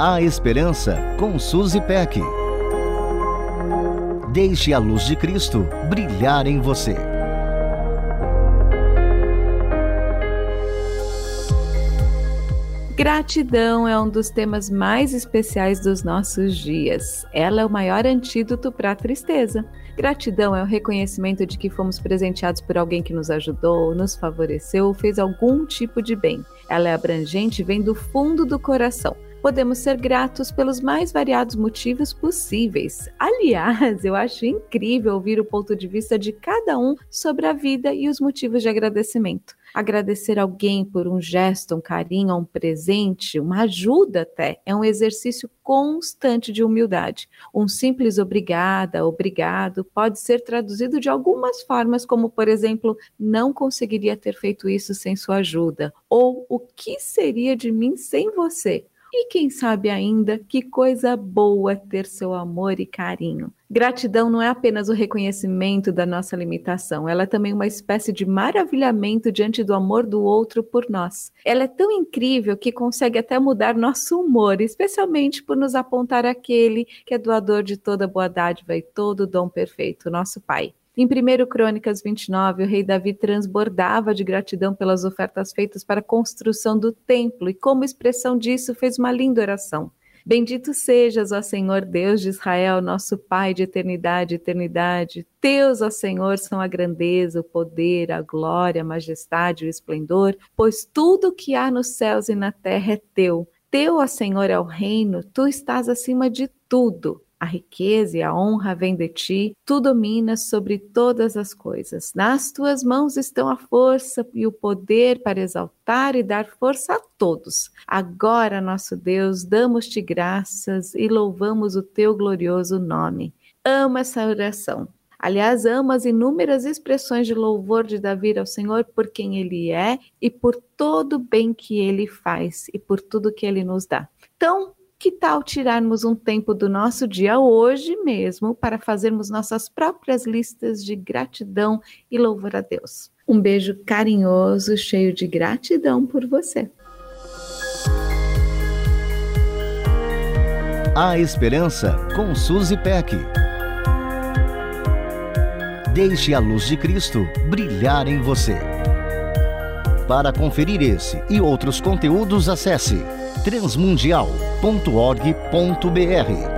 A Esperança com Suzy Peck. Deixe a luz de Cristo brilhar em você. Gratidão é um dos temas mais especiais dos nossos dias. Ela é o maior antídoto para a tristeza. Gratidão é o reconhecimento de que fomos presenteados por alguém que nos ajudou, nos favoreceu ou fez algum tipo de bem. Ela é abrangente e vem do fundo do coração. Podemos ser gratos pelos mais variados motivos possíveis. Aliás, eu acho incrível ouvir o ponto de vista de cada um sobre a vida e os motivos de agradecimento. Agradecer alguém por um gesto, um carinho, um presente, uma ajuda até, é um exercício constante de humildade. Um simples obrigada, obrigado, pode ser traduzido de algumas formas, como, por exemplo, não conseguiria ter feito isso sem sua ajuda, ou o que seria de mim sem você? E quem sabe ainda que coisa boa ter seu amor e carinho. Gratidão não é apenas o reconhecimento da nossa limitação, ela é também uma espécie de maravilhamento diante do amor do outro por nós. Ela é tão incrível que consegue até mudar nosso humor, especialmente por nos apontar aquele que é doador de toda boa dádiva e todo dom perfeito, nosso Pai. Em 1 Crônicas 29, o rei Davi transbordava de gratidão pelas ofertas feitas para a construção do templo e, como expressão disso, fez uma linda oração. Bendito sejas, ó Senhor Deus de Israel, nosso Pai de eternidade, eternidade. Teus, ó Senhor, são a grandeza, o poder, a glória, a majestade, o esplendor, pois tudo que há nos céus e na terra é teu. Teu, ó Senhor, é o reino, tu estás acima de tudo. A riqueza e a honra vêm de ti, tu dominas sobre todas as coisas. Nas tuas mãos estão a força e o poder para exaltar e dar força a todos. Agora, nosso Deus, damos-te graças e louvamos o teu glorioso nome. Amo essa oração. Aliás, amo as inúmeras expressões de louvor de Davi ao Senhor por quem ele é e por todo o bem que ele faz e por tudo que ele nos dá. Então, que tal tirarmos um tempo do nosso dia hoje mesmo para fazermos nossas próprias listas de gratidão e louvor a Deus? Um beijo carinhoso, cheio de gratidão por você. A Esperança com Suzy Peck. Deixe a luz de Cristo brilhar em você. Para conferir esse e outros conteúdos, acesse transmundial.org.br.